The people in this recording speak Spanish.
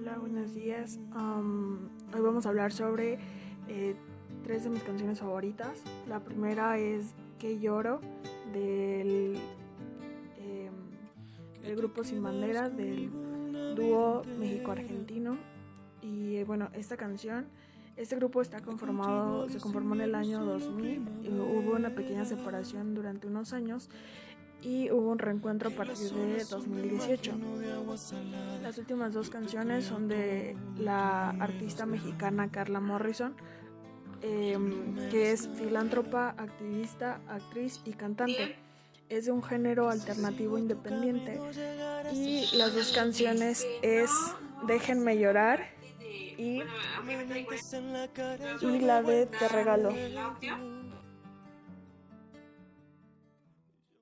Hola, buenos días. hoy vamos a hablar sobre eh, tres de mis canciones favoritas. La primera es Que lloro del, del grupo Sin Bandera, del dúo México-Argentino. Y eh, bueno, esta canción, este grupo está conformado, se conformó en el año 2000. hubo una pequeña separación durante unos años y hubo un reencuentro a partir de 2018. Las últimas dos canciones son de la artista mexicana Carla Morrison, em, que es filántropa, activista, actriz y cantante. Es de un género alternativo independiente y las dos canciones es Déjenme llorar y, y la de Te regalo.